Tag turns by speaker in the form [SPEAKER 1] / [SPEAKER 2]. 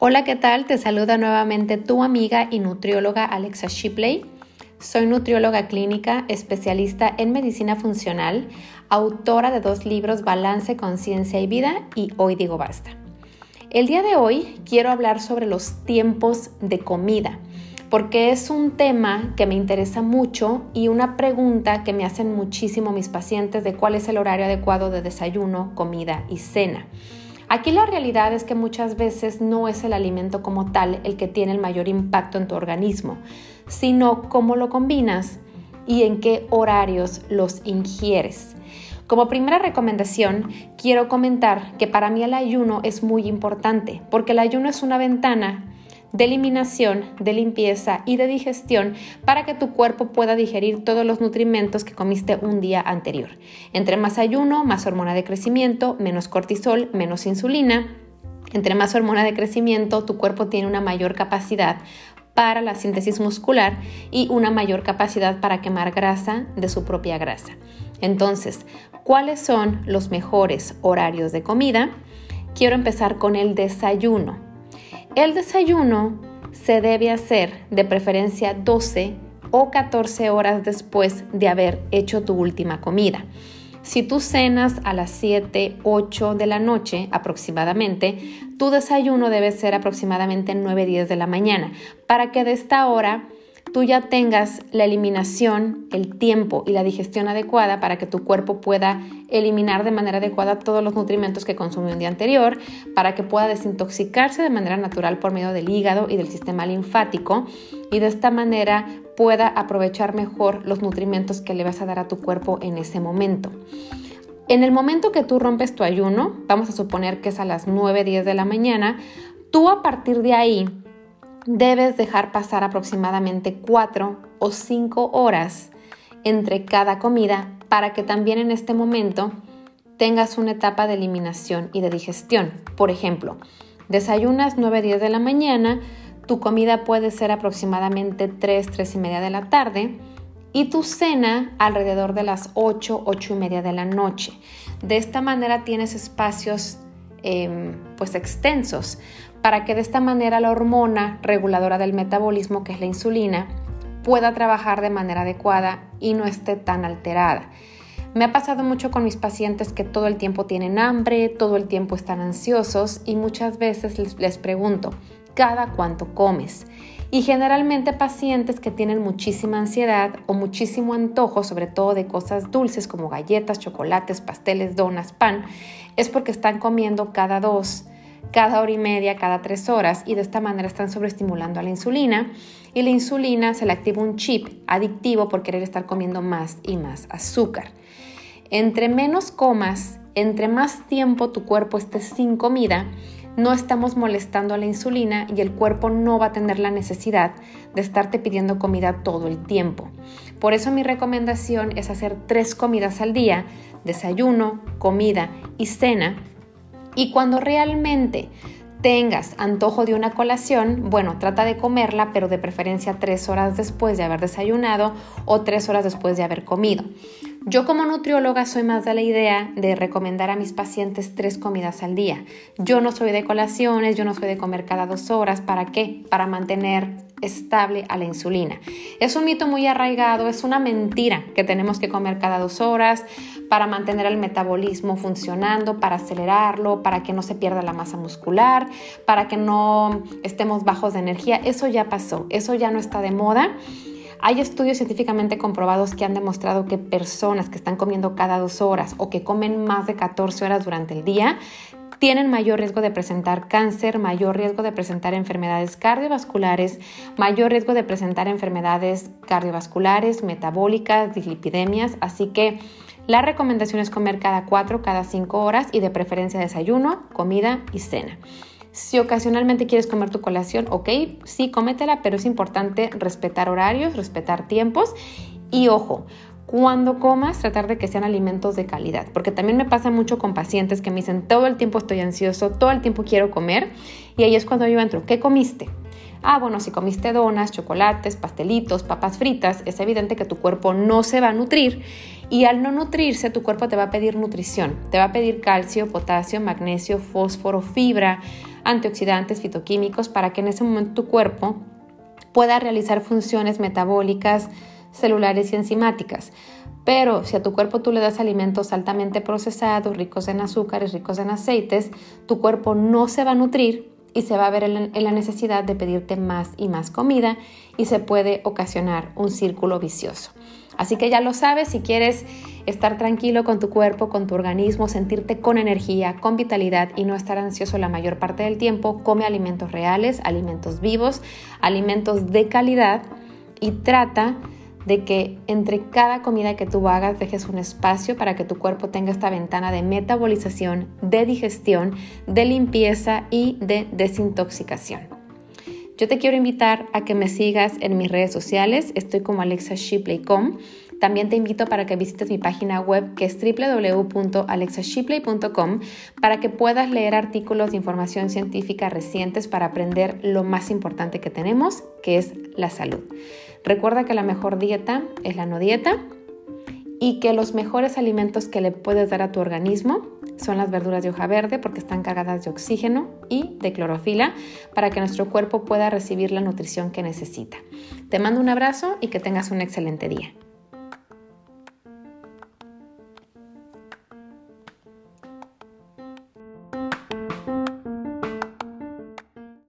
[SPEAKER 1] Hola, ¿qué tal? Te saluda nuevamente tu amiga y nutrióloga Alexa Shipley. Soy nutrióloga clínica, especialista en medicina funcional, autora de dos libros Balance, Conciencia y Vida y Hoy digo basta. El día de hoy quiero hablar sobre los tiempos de comida, porque es un tema que me interesa mucho y una pregunta que me hacen muchísimo mis pacientes de cuál es el horario adecuado de desayuno, comida y cena. Aquí la realidad es que muchas veces no es el alimento como tal el que tiene el mayor impacto en tu organismo, sino cómo lo combinas y en qué horarios los ingieres. Como primera recomendación, quiero comentar que para mí el ayuno es muy importante porque el ayuno es una ventana de eliminación, de limpieza y de digestión para que tu cuerpo pueda digerir todos los nutrimentos que comiste un día anterior. Entre más ayuno, más hormona de crecimiento, menos cortisol, menos insulina. Entre más hormona de crecimiento, tu cuerpo tiene una mayor capacidad para la síntesis muscular y una mayor capacidad para quemar grasa de su propia grasa. Entonces, ¿cuáles son los mejores horarios de comida? Quiero empezar con el desayuno. El desayuno se debe hacer de preferencia 12 o 14 horas después de haber hecho tu última comida. Si tú cenas a las 7, 8 de la noche aproximadamente, tu desayuno debe ser aproximadamente 9, 10 de la mañana, para que de esta hora tú ya tengas la eliminación, el tiempo y la digestión adecuada para que tu cuerpo pueda eliminar de manera adecuada todos los nutrimentos que consumió un día anterior, para que pueda desintoxicarse de manera natural por medio del hígado y del sistema linfático y de esta manera pueda aprovechar mejor los nutrimentos que le vas a dar a tu cuerpo en ese momento. En el momento que tú rompes tu ayuno, vamos a suponer que es a las 9, 10 de la mañana, tú a partir de ahí debes dejar pasar aproximadamente 4 o 5 horas entre cada comida para que también en este momento tengas una etapa de eliminación y de digestión. Por ejemplo, desayunas 9-10 de la mañana, tu comida puede ser aproximadamente 3, 3 y media de la tarde y tu cena alrededor de las 8, 8 y media de la noche. De esta manera tienes espacios em, pues extensos para que de esta manera la hormona reguladora del metabolismo, que es la insulina, pueda trabajar de manera adecuada y no esté tan alterada. Me ha pasado mucho con mis pacientes que todo el tiempo tienen hambre, todo el tiempo están ansiosos y muchas veces les, les pregunto, ¿cada cuánto comes? Y generalmente pacientes que tienen muchísima ansiedad o muchísimo antojo, sobre todo de cosas dulces como galletas, chocolates, pasteles, donas, pan, es porque están comiendo cada dos, cada hora y media, cada tres horas y de esta manera están sobreestimulando a la insulina y la insulina se le activa un chip adictivo por querer estar comiendo más y más azúcar. Entre menos comas, entre más tiempo tu cuerpo esté sin comida, no estamos molestando a la insulina y el cuerpo no va a tener la necesidad de estarte pidiendo comida todo el tiempo. Por eso mi recomendación es hacer tres comidas al día, desayuno, comida y cena, y cuando realmente tengas antojo de una colación, bueno, trata de comerla, pero de preferencia tres horas después de haber desayunado o tres horas después de haber comido. Yo como nutrióloga soy más de la idea de recomendar a mis pacientes tres comidas al día. Yo no soy de colaciones, yo no soy de comer cada dos horas. ¿Para qué? Para mantener estable a la insulina. Es un mito muy arraigado, es una mentira que tenemos que comer cada dos horas para mantener el metabolismo funcionando, para acelerarlo, para que no se pierda la masa muscular, para que no estemos bajos de energía. Eso ya pasó, eso ya no está de moda. Hay estudios científicamente comprobados que han demostrado que personas que están comiendo cada dos horas o que comen más de 14 horas durante el día tienen mayor riesgo de presentar cáncer, mayor riesgo de presentar enfermedades cardiovasculares, mayor riesgo de presentar enfermedades cardiovasculares, metabólicas, dislipidemias. Así que la recomendación es comer cada 4, cada 5 horas y de preferencia desayuno, comida y cena. Si ocasionalmente quieres comer tu colación, ok, sí, cómetela, pero es importante respetar horarios, respetar tiempos y ojo, cuando comas, tratar de que sean alimentos de calidad, porque también me pasa mucho con pacientes que me dicen todo el tiempo estoy ansioso, todo el tiempo quiero comer, y ahí es cuando yo entro, ¿qué comiste? Ah, bueno, si comiste donas, chocolates, pastelitos, papas fritas, es evidente que tu cuerpo no se va a nutrir Y al no nutrirse, tu cuerpo te va a pedir nutrición. Te va a pedir calcio, potasio, magnesio, fósforo, fibra, antioxidantes, fitoquímicos, para que en ese momento tu cuerpo pueda realizar funciones metabólicas, celulares y enzimáticas. Pero si a tu cuerpo tú le das alimentos altamente procesados, ricos en azúcares, ricos en aceites, tu cuerpo no se va a nutrir y se va a ver en la necesidad de pedirte más y más comida y se puede ocasionar un círculo vicioso. Así que ya lo sabes, si quieres estar tranquilo con tu cuerpo, con tu organismo, sentirte con energía, con vitalidad y no estar ansioso la mayor parte del tiempo, come alimentos reales, alimentos vivos, alimentos de calidad y trata de que entre cada comida que tú hagas dejes un espacio para que tu cuerpo tenga esta ventana de metabolización, de digestión, de limpieza y de desintoxicación. Yo te quiero invitar a que me sigas en mis redes sociales. Estoy como alexashipley.com. También te invito para que visites mi página web que es www.alexashipley.com para que puedas leer artículos de información científica recientes para aprender lo más importante que tenemos, que es la salud. Recuerda que la mejor dieta es la no dieta y que los mejores alimentos que le puedes dar a tu organismo son las verduras de hoja verde porque están cargadas de oxígeno y de clorofila para que nuestro cuerpo pueda recibir la nutrición que necesita. Te mando un abrazo y que tengas un excelente día.